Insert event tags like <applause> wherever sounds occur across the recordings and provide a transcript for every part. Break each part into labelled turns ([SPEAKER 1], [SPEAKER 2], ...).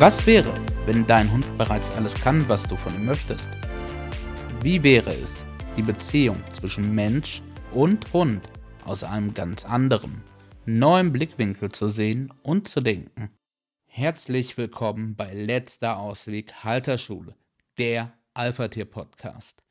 [SPEAKER 1] Was wäre, wenn dein Hund bereits alles kann, was du von ihm möchtest? Wie wäre es, die Beziehung zwischen Mensch und Hund aus einem ganz anderen, neuen Blickwinkel zu sehen und zu denken? Herzlich willkommen bei Letzter Ausweg Halterschule, der Alpha-Tier-Podcast,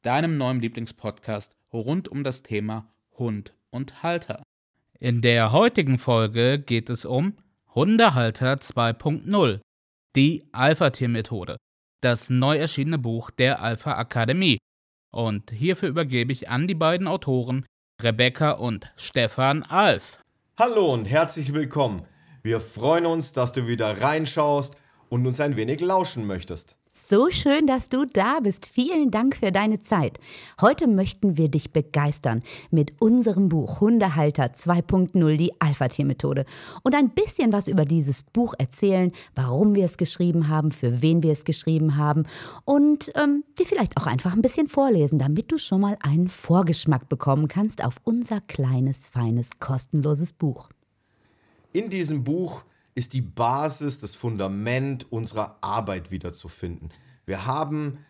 [SPEAKER 1] deinem neuen Lieblingspodcast rund um das Thema Hund und Halter. In der heutigen Folge geht es um Hundehalter 2.0, die Alpha-Tier-Methode, das neu erschienene Buch der Alpha Akademie. Und hierfür übergebe ich an die beiden Autoren Rebecca und Stefan Alf.
[SPEAKER 2] Hallo und herzlich willkommen. Wir freuen uns, dass du wieder reinschaust und uns ein wenig lauschen möchtest.
[SPEAKER 3] So schön, dass du da bist. Vielen Dank für deine Zeit. Heute möchten wir dich begeistern mit unserem Buch Hundehalter 2.0, die Alpha-Tier-Methode. Und ein bisschen was über dieses Buch erzählen, warum wir es geschrieben haben, für wen wir es geschrieben haben und ähm, dir vielleicht auch einfach ein bisschen vorlesen, damit du schon mal einen Vorgeschmack bekommen kannst auf unser kleines, feines, kostenloses Buch.
[SPEAKER 2] In diesem Buch ist die Basis, das Fundament unserer Arbeit wiederzufinden. Wir haben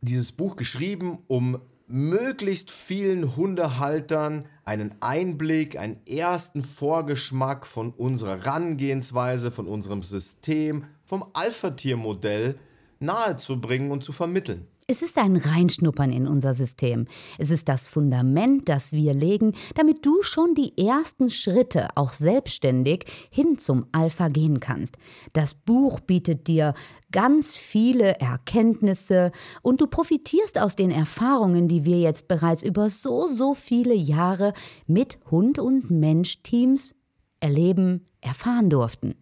[SPEAKER 2] dieses Buch geschrieben, um möglichst vielen Hundehaltern einen Einblick, einen ersten Vorgeschmack von unserer Herangehensweise, von unserem System, vom Alpha-Tier-Modell nahezubringen und zu vermitteln.
[SPEAKER 3] Es ist ein Reinschnuppern in unser System. Es ist das Fundament, das wir legen, damit du schon die ersten Schritte auch selbstständig hin zum Alpha gehen kannst. Das Buch bietet dir ganz viele Erkenntnisse und du profitierst aus den Erfahrungen, die wir jetzt bereits über so, so viele Jahre mit Hund- und Mensch-Teams erleben, erfahren durften.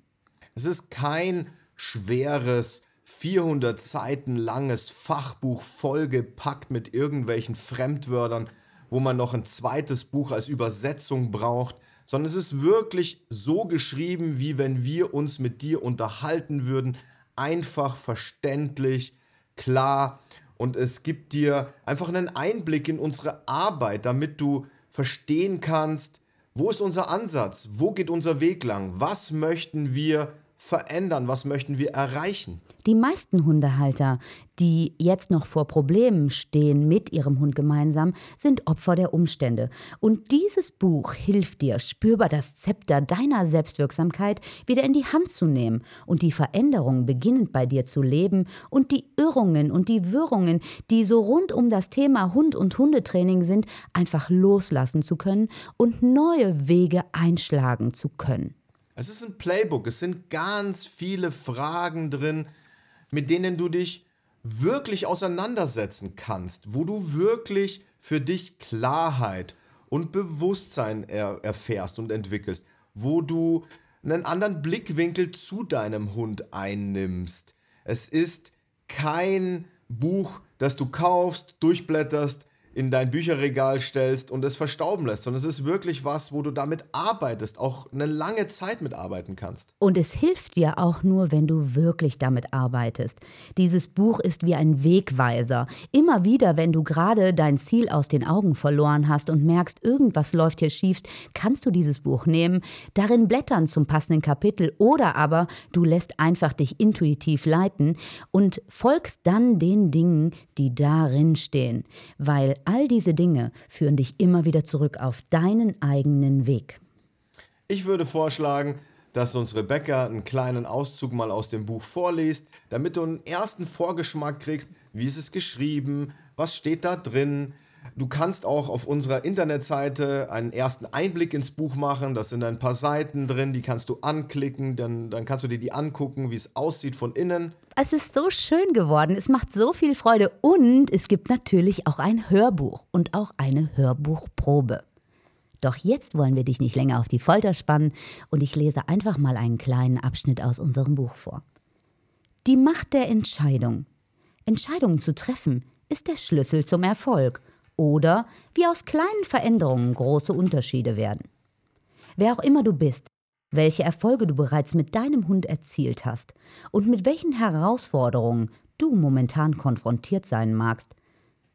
[SPEAKER 2] Es ist kein schweres 400 Seiten langes Fachbuch vollgepackt mit irgendwelchen Fremdwörtern, wo man noch ein zweites Buch als Übersetzung braucht, sondern es ist wirklich so geschrieben, wie wenn wir uns mit dir unterhalten würden, einfach verständlich, klar und es gibt dir einfach einen Einblick in unsere Arbeit, damit du verstehen kannst, wo ist unser Ansatz, wo geht unser Weg lang, was möchten wir verändern? Was möchten wir erreichen?
[SPEAKER 3] Die meisten Hundehalter, die jetzt noch vor Problemen stehen mit ihrem Hund gemeinsam, sind Opfer der Umstände. Und dieses Buch hilft dir, spürbar das Zepter deiner Selbstwirksamkeit wieder in die Hand zu nehmen und die Veränderungen beginnend bei dir zu leben und die Irrungen und die Wirrungen, die so rund um das Thema Hund und Hundetraining sind, einfach loslassen zu können und neue Wege einschlagen zu können.
[SPEAKER 2] Es ist ein Playbook, es sind ganz viele Fragen drin, mit denen du dich wirklich auseinandersetzen kannst, wo du wirklich für dich Klarheit und Bewusstsein er erfährst und entwickelst, wo du einen anderen Blickwinkel zu deinem Hund einnimmst. Es ist kein Buch, das du kaufst, durchblätterst, in dein Bücherregal stellst und es verstauben lässt, sondern es ist wirklich was, wo du damit arbeitest, auch eine lange Zeit mitarbeiten kannst.
[SPEAKER 3] Und es hilft dir auch nur, wenn du wirklich damit arbeitest. Dieses Buch ist wie ein Wegweiser. Immer wieder, wenn du gerade dein Ziel aus den Augen verloren hast und merkst, irgendwas läuft hier schief, kannst du dieses Buch nehmen, darin blättern zum passenden Kapitel oder aber du lässt einfach dich intuitiv leiten und folgst dann den Dingen, die darin stehen, weil all diese Dinge führen dich immer wieder zurück auf deinen eigenen Weg.
[SPEAKER 2] Ich würde vorschlagen, dass uns Rebecca einen kleinen Auszug mal aus dem Buch vorliest, damit du einen ersten Vorgeschmack kriegst, wie ist es geschrieben, was steht da drin, Du kannst auch auf unserer Internetseite einen ersten Einblick ins Buch machen. Das sind ein paar Seiten drin, die kannst du anklicken, dann, dann kannst du dir die angucken, wie es aussieht von innen.
[SPEAKER 3] Es ist so schön geworden, es macht so viel Freude und es gibt natürlich auch ein Hörbuch und auch eine Hörbuchprobe. Doch jetzt wollen wir dich nicht länger auf die Folter spannen und ich lese einfach mal einen kleinen Abschnitt aus unserem Buch vor. Die Macht der Entscheidung. Entscheidungen zu treffen ist der Schlüssel zum Erfolg oder wie aus kleinen Veränderungen große Unterschiede werden. Wer auch immer du bist, welche Erfolge du bereits mit deinem Hund erzielt hast und mit welchen Herausforderungen du momentan konfrontiert sein magst,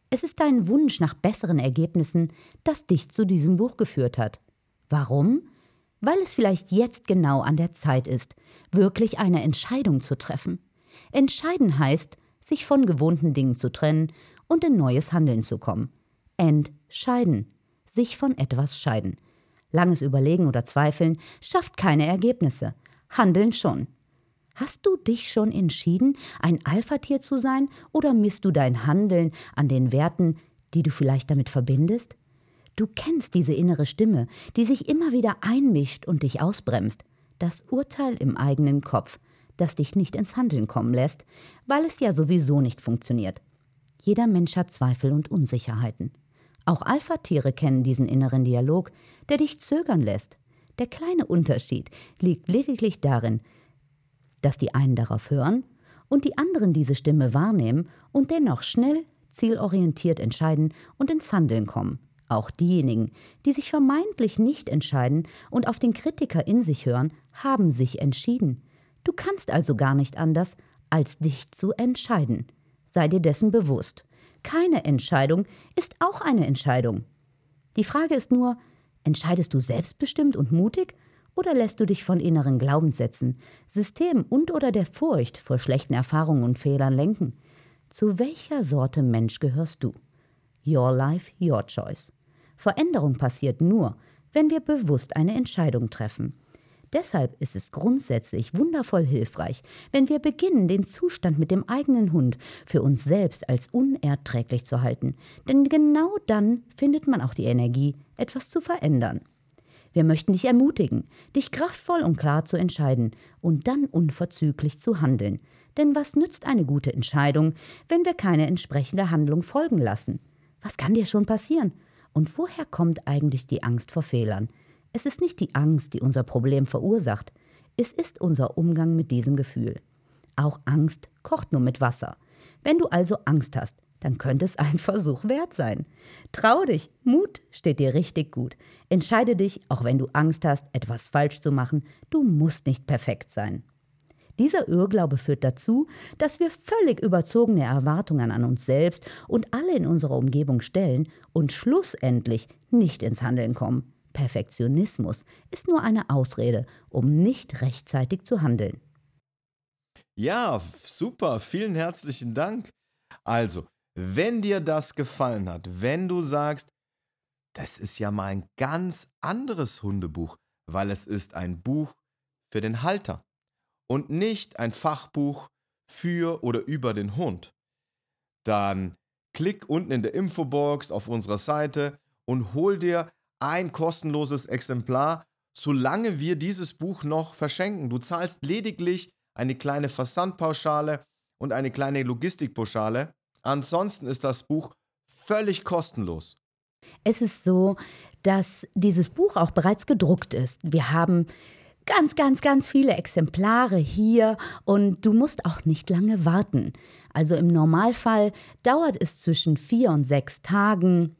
[SPEAKER 3] es ist dein Wunsch nach besseren Ergebnissen, das dich zu diesem Buch geführt hat. Warum? weil es vielleicht jetzt genau an der Zeit ist, wirklich eine Entscheidung zu treffen. Entscheiden heißt, sich von gewohnten Dingen zu trennen und in neues Handeln zu kommen. Entscheiden. Sich von etwas scheiden. Langes Überlegen oder Zweifeln schafft keine Ergebnisse. Handeln schon. Hast du dich schon entschieden, ein Alpha-Tier zu sein oder misst du dein Handeln an den Werten, die du vielleicht damit verbindest? Du kennst diese innere Stimme, die sich immer wieder einmischt und dich ausbremst. Das Urteil im eigenen Kopf, das dich nicht ins Handeln kommen lässt, weil es ja sowieso nicht funktioniert. Jeder Mensch hat Zweifel und Unsicherheiten. Auch Alpha-Tiere kennen diesen inneren Dialog, der dich zögern lässt. Der kleine Unterschied liegt lediglich darin, dass die einen darauf hören und die anderen diese Stimme wahrnehmen und dennoch schnell, zielorientiert entscheiden und ins Handeln kommen. Auch diejenigen, die sich vermeintlich nicht entscheiden und auf den Kritiker in sich hören, haben sich entschieden. Du kannst also gar nicht anders, als dich zu entscheiden. Sei dir dessen bewusst. Keine Entscheidung ist auch eine Entscheidung. Die Frage ist nur, entscheidest du selbstbestimmt und mutig oder lässt du dich von inneren Glaubenssätzen, System und oder der Furcht vor schlechten Erfahrungen und Fehlern lenken? Zu welcher Sorte Mensch gehörst du? Your life, your choice. Veränderung passiert nur, wenn wir bewusst eine Entscheidung treffen. Deshalb ist es grundsätzlich wundervoll hilfreich, wenn wir beginnen, den Zustand mit dem eigenen Hund für uns selbst als unerträglich zu halten. Denn genau dann findet man auch die Energie, etwas zu verändern. Wir möchten dich ermutigen, dich kraftvoll und klar zu entscheiden und dann unverzüglich zu handeln. Denn was nützt eine gute Entscheidung, wenn wir keine entsprechende Handlung folgen lassen? Was kann dir schon passieren? Und woher kommt eigentlich die Angst vor Fehlern? Es ist nicht die Angst, die unser Problem verursacht. Es ist unser Umgang mit diesem Gefühl. Auch Angst kocht nur mit Wasser. Wenn du also Angst hast, dann könnte es ein <laughs> Versuch wert sein. Trau dich, Mut steht dir richtig gut. Entscheide dich, auch wenn du Angst hast, etwas falsch zu machen, du musst nicht perfekt sein. Dieser Irrglaube führt dazu, dass wir völlig überzogene Erwartungen an uns selbst und alle in unserer Umgebung stellen und schlussendlich nicht ins Handeln kommen. Perfektionismus ist nur eine Ausrede, um nicht rechtzeitig zu handeln.
[SPEAKER 2] Ja, super, vielen herzlichen Dank. Also, wenn dir das gefallen hat, wenn du sagst, das ist ja mal ein ganz anderes Hundebuch, weil es ist ein Buch für den Halter und nicht ein Fachbuch für oder über den Hund, dann klick unten in der Infobox auf unserer Seite und hol dir ein kostenloses Exemplar, solange wir dieses Buch noch verschenken. Du zahlst lediglich eine kleine Versandpauschale und eine kleine Logistikpauschale Ansonsten ist das Buch völlig kostenlos.
[SPEAKER 3] Es ist so, dass dieses Buch auch bereits gedruckt ist. Wir haben ganz, ganz, ganz viele Exemplare hier und du musst auch nicht lange warten. Also im Normalfall dauert es zwischen vier und sechs Tagen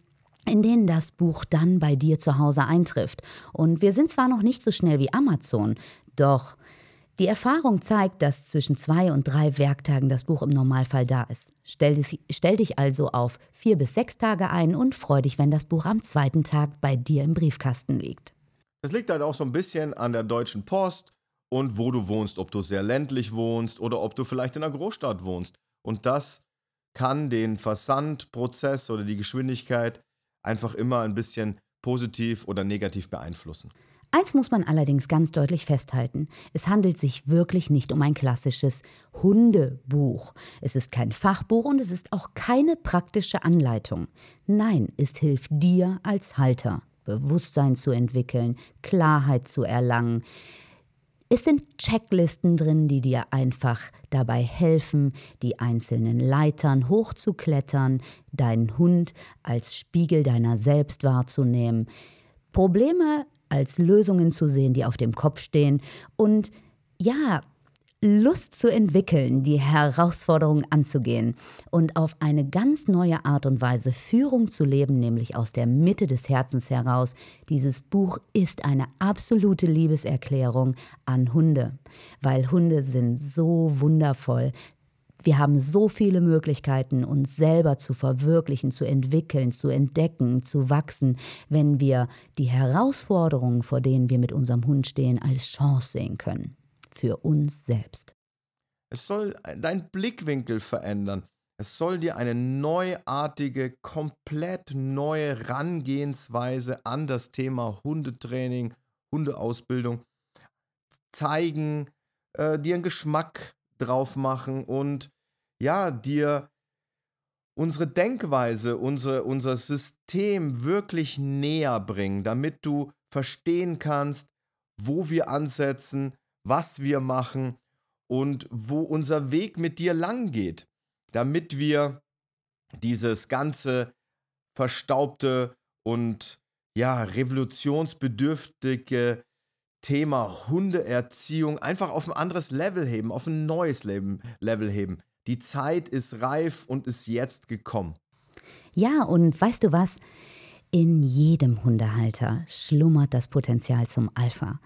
[SPEAKER 3] in denen das Buch dann bei dir zu Hause eintrifft. Und wir sind zwar noch nicht so schnell wie Amazon, doch die Erfahrung zeigt, dass zwischen zwei und drei Werktagen das Buch im Normalfall da ist. Stell dich, stell dich also auf vier bis sechs Tage ein und freu dich, wenn das Buch am zweiten Tag bei dir im Briefkasten liegt.
[SPEAKER 2] Das liegt halt auch so ein bisschen an der Deutschen Post und wo du wohnst, ob du sehr ländlich wohnst oder ob du vielleicht in einer Großstadt wohnst. Und das kann den Versandprozess oder die Geschwindigkeit einfach immer ein bisschen positiv oder negativ beeinflussen.
[SPEAKER 3] Eins muss man allerdings ganz deutlich festhalten. Es handelt sich wirklich nicht um ein klassisches Hundebuch. Es ist kein Fachbuch und es ist auch keine praktische Anleitung. Nein, es hilft dir als Halter, Bewusstsein zu entwickeln, Klarheit zu erlangen. Es sind Checklisten drin, die dir einfach dabei helfen, die einzelnen Leitern hochzuklettern, deinen Hund als Spiegel deiner selbst wahrzunehmen. Probleme als Lösungen zu sehen, die auf dem Kopf stehen und ja, Lust zu entwickeln, die Herausforderungen anzugehen und auf eine ganz neue Art und Weise Führung zu leben, nämlich aus der Mitte des Herzens heraus. Dieses Buch ist eine absolute Liebeserklärung an Hunde, weil Hunde sind so wundervoll. Wir haben so viele Möglichkeiten, uns selber zu verwirklichen, zu entwickeln, zu entdecken, zu wachsen, wenn wir die Herausforderungen, vor denen wir mit unserem Hund stehen, als Chance sehen können. Für uns selbst.
[SPEAKER 2] Es soll deinen Blickwinkel verändern. Es soll dir eine neuartige, komplett neue Herangehensweise an das Thema Hundetraining, Hundeausbildung zeigen, äh, dir einen Geschmack drauf machen und ja, dir unsere Denkweise, unsere, unser System wirklich näher bringen, damit du verstehen kannst, wo wir ansetzen, was wir machen und wo unser Weg mit dir lang geht damit wir dieses ganze verstaubte und ja, revolutionsbedürftige Thema Hundeerziehung einfach auf ein anderes Level heben, auf ein neues Level heben. Die Zeit ist reif und ist jetzt gekommen.
[SPEAKER 3] Ja, und weißt du was? In jedem Hundehalter schlummert das Potenzial zum Alpha.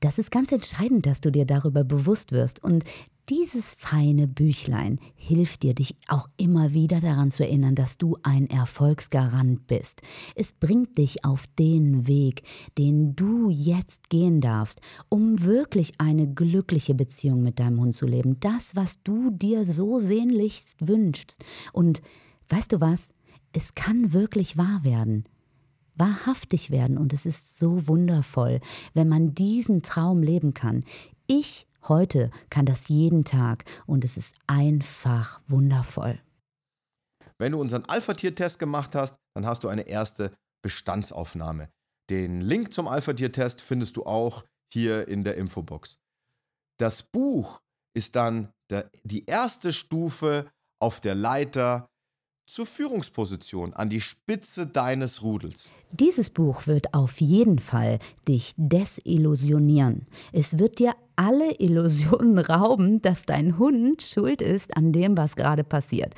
[SPEAKER 3] Das ist ganz entscheidend, dass du dir darüber bewusst wirst. Und dieses feine Büchlein hilft dir, dich auch immer wieder daran zu erinnern, dass du ein Erfolgsgarant bist. Es bringt dich auf den Weg, den du jetzt gehen darfst, um wirklich eine glückliche Beziehung mit deinem Hund zu leben. Das, was du dir so sehnlichst wünschst. Und weißt du was? Es kann wirklich wahr werden wahrhaftig werden und es ist so wundervoll, wenn man diesen Traum leben kann. Ich Heute kann das jeden Tag und es ist einfach wundervoll.
[SPEAKER 2] Wenn du unseren Alpha-Tier-Test gemacht hast, dann hast du eine erste Bestandsaufnahme. Den Link zum Alpha-Tier-Test findest du auch hier in der Infobox. Das Buch ist dann der, die erste Stufe auf der Leiter zur Führungsposition, an die Spitze deines Rudels.
[SPEAKER 3] Dieses Buch wird auf jeden Fall dich desillusionieren. Es wird dir alle Illusionen <laughs> rauben, dass dein Hund schuld ist an dem, was gerade passiert.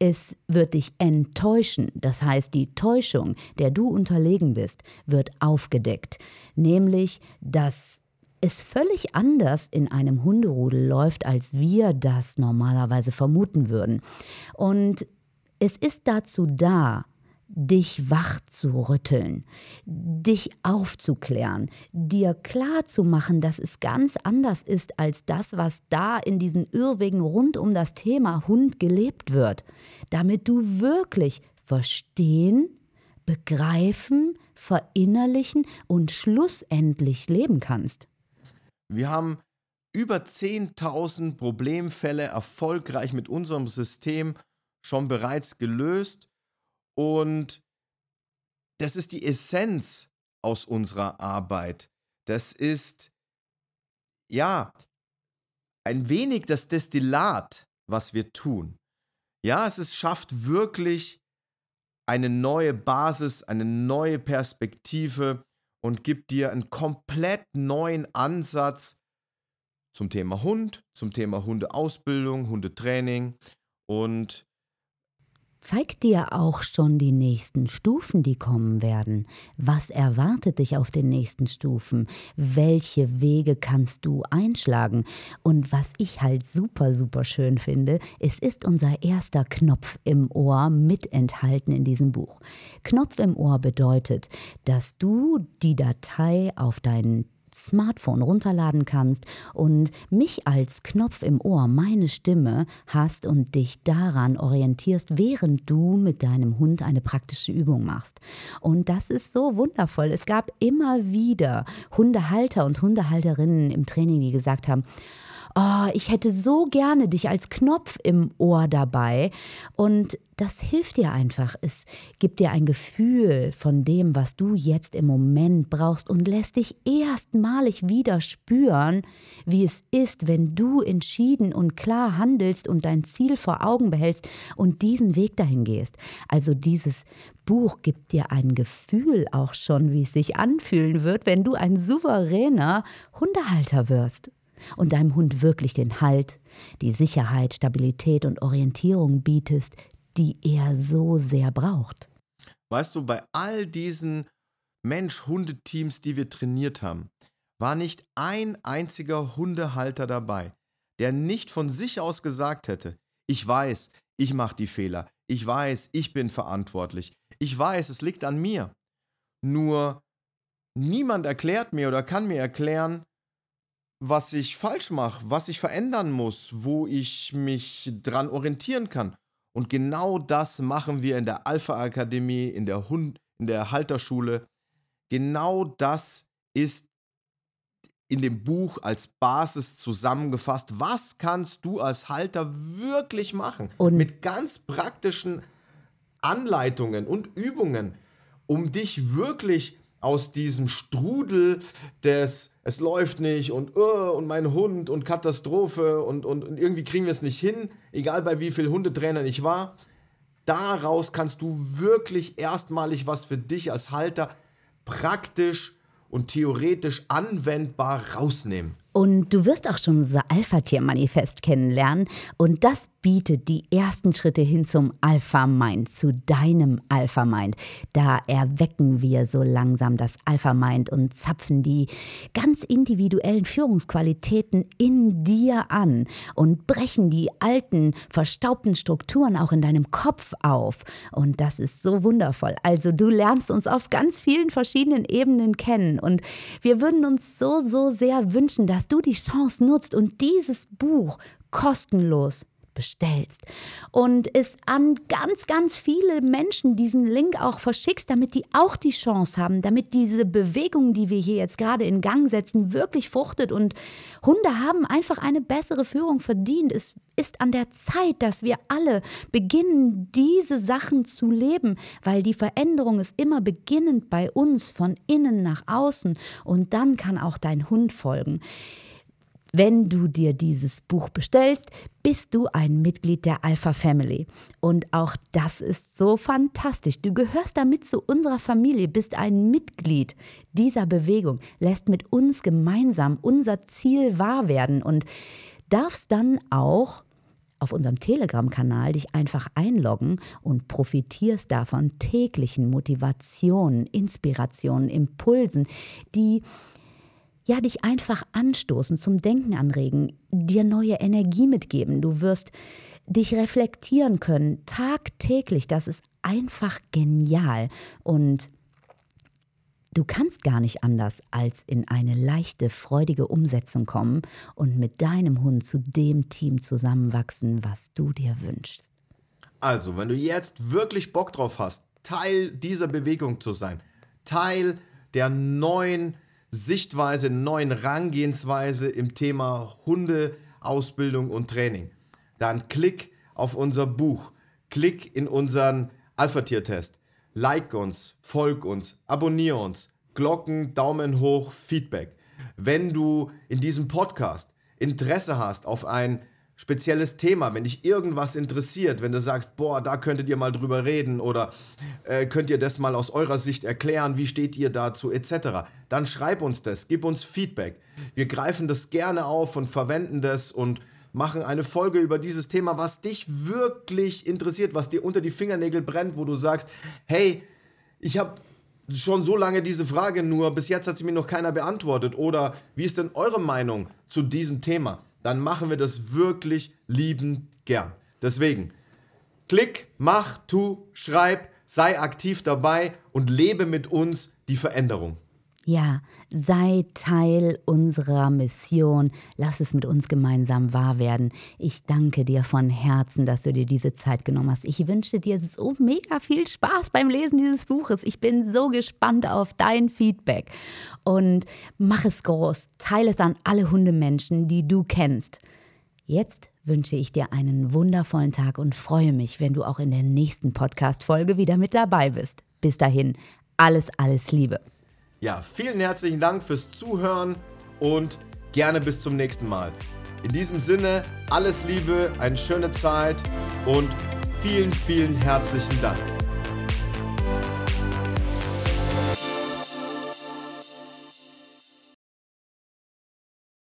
[SPEAKER 3] Es wird dich enttäuschen, das heißt die Täuschung, der du unterlegen bist, wird aufgedeckt, nämlich dass es völlig anders in einem Hunderudel läuft, als wir das normalerweise vermuten würden. Und es ist dazu da, dich wach zu rütteln, dich aufzuklären, dir klar zu machen, dass es ganz anders ist als das, was da in diesen Irrwegen rund um das Thema Hund gelebt wird, damit du wirklich verstehen, begreifen, verinnerlichen und schlussendlich leben kannst.
[SPEAKER 2] Wir haben über 10.000 Problemfälle erfolgreich mit unserem System schon bereits gelöst und das ist die Essenz aus unserer Arbeit. Das ist, ja, ein wenig das Destillat, was wir tun. Ja, es ist, schafft wirklich eine neue Basis, eine neue Perspektive und gibt dir einen komplett neuen Ansatz zum Thema Hund, zum Thema Hundeausbildung, Hundetraining und
[SPEAKER 3] zeigt dir auch schon die nächsten Stufen, die kommen werden. Was erwartet dich auf den nächsten Stufen? Welche Wege kannst du einschlagen? Und was ich halt super, super schön finde, es ist unser erster Knopf im Ohr mit enthalten in diesem Buch. Knopf im Ohr bedeutet, dass du die Datei auf deinen Smartphone runterladen kannst und mich als Knopf im Ohr, meine Stimme hast und dich daran orientierst, während du mit deinem Hund eine praktische Übung machst. Und das ist so wundervoll. Es gab immer wieder Hundehalter und Hundehalterinnen im Training, die gesagt haben, oh, ich hätte so gerne dich als Knopf im Ohr dabei. Und das hilft dir einfach. Es gibt dir ein Gefühl von dem, was du jetzt im Moment brauchst und lässt dich erstmalig wieder spüren, wie es ist, wenn du entschieden und klar handelst und dein Ziel vor Augen behältst und diesen Weg dahin gehst. Also dieses Buch gibt dir ein Gefühl auch schon, wie es sich anfühlen wird, wenn du ein souveräner Hundehalter wirst und deinem Hund wirklich den Halt, die Sicherheit, Stabilität und Orientierung bietest, die er so sehr braucht.
[SPEAKER 2] Weißt du, bei all diesen Mensch-Hundeteams, die wir trainiert haben, war nicht ein einziger Hundehalter dabei, der nicht von sich aus gesagt hätte, ich weiß, ich mache die Fehler, ich weiß, ich bin verantwortlich, ich weiß, es liegt an mir. Nur niemand erklärt mir oder kann mir erklären, was ich falsch mache, was ich verändern muss, wo ich mich dran orientieren kann. Und genau das machen wir in der Alpha Akademie, in der Hund, in der Halterschule. Genau das ist in dem Buch als Basis zusammengefasst. Was kannst du als Halter wirklich machen? Und mit ganz praktischen Anleitungen und Übungen, um dich wirklich aus diesem Strudel des es läuft nicht und uh, und mein Hund und Katastrophe und, und, und irgendwie kriegen wir es nicht hin, egal bei wie viel Hundetrainern ich war. Daraus kannst du wirklich erstmalig was für dich als Halter praktisch und theoretisch anwendbar rausnehmen.
[SPEAKER 3] Und du wirst auch schon unser Alpha-Tier-Manifest kennenlernen. Und das bietet die ersten Schritte hin zum Alpha-Mind, zu deinem Alpha-Mind. Da erwecken wir so langsam das Alpha-Mind und zapfen die ganz individuellen Führungsqualitäten in dir an und brechen die alten, verstaubten Strukturen auch in deinem Kopf auf. Und das ist so wundervoll. Also du lernst uns auf ganz vielen verschiedenen Ebenen kennen. Und wir würden uns so, so sehr wünschen, dass du die Chance nutzt und dieses Buch kostenlos bestellst und es an ganz, ganz viele Menschen diesen Link auch verschickst, damit die auch die Chance haben, damit diese Bewegung, die wir hier jetzt gerade in Gang setzen, wirklich fruchtet und Hunde haben einfach eine bessere Führung verdient. Es ist an der Zeit, dass wir alle beginnen, diese Sachen zu leben, weil die Veränderung ist immer beginnend bei uns, von innen nach außen und dann kann auch dein Hund folgen. Wenn du dir dieses Buch bestellst, bist du ein Mitglied der Alpha Family. Und auch das ist so fantastisch. Du gehörst damit zu unserer Familie, bist ein Mitglied dieser Bewegung, lässt mit uns gemeinsam unser Ziel wahr werden und darfst dann auch auf unserem Telegram-Kanal dich einfach einloggen und profitierst davon täglichen Motivationen, Inspirationen, Impulsen, die ja, dich einfach anstoßen, zum Denken anregen, dir neue Energie mitgeben. Du wirst dich reflektieren können, tagtäglich. Das ist einfach genial. Und du kannst gar nicht anders, als in eine leichte, freudige Umsetzung kommen und mit deinem Hund zu dem Team zusammenwachsen, was du dir wünschst.
[SPEAKER 2] Also, wenn du jetzt wirklich Bock drauf hast, Teil dieser Bewegung zu sein, Teil der neuen Sichtweise, neuen Rangehensweise im Thema Hundeausbildung und Training. Dann klick auf unser Buch, klick in unseren Alpha-Tier-Test, like uns, folg uns, abonniere uns, Glocken, Daumen hoch, Feedback. Wenn du in diesem Podcast Interesse hast auf ein spezielles Thema, wenn dich irgendwas interessiert, wenn du sagst, boah, da könntet ihr mal drüber reden oder äh, könnt ihr das mal aus eurer Sicht erklären, wie steht ihr dazu etc., dann schreib uns das, gib uns Feedback. Wir greifen das gerne auf und verwenden das und machen eine Folge über dieses Thema, was dich wirklich interessiert, was dir unter die Fingernägel brennt, wo du sagst, hey, ich habe schon so lange diese Frage, nur bis jetzt hat sie mir noch keiner beantwortet. Oder wie ist denn eure Meinung zu diesem Thema? Dann machen wir das wirklich liebend gern. Deswegen, klick, mach, tu, schreib, sei aktiv dabei und lebe mit uns die Veränderung.
[SPEAKER 3] Ja, sei Teil unserer Mission. Lass es mit uns gemeinsam wahr werden. Ich danke dir von Herzen, dass du dir diese Zeit genommen hast. Ich wünsche dir so mega viel Spaß beim Lesen dieses Buches. Ich bin so gespannt auf dein Feedback. Und mach es groß. Teile es an alle Hundemenschen, die du kennst. Jetzt wünsche ich dir einen wundervollen Tag und freue mich, wenn du auch in der nächsten Podcast-Folge wieder mit dabei bist. Bis dahin, alles, alles Liebe.
[SPEAKER 2] Ja, vielen herzlichen Dank fürs Zuhören und gerne bis zum nächsten Mal. In diesem Sinne, alles Liebe, eine schöne Zeit und vielen, vielen herzlichen Dank.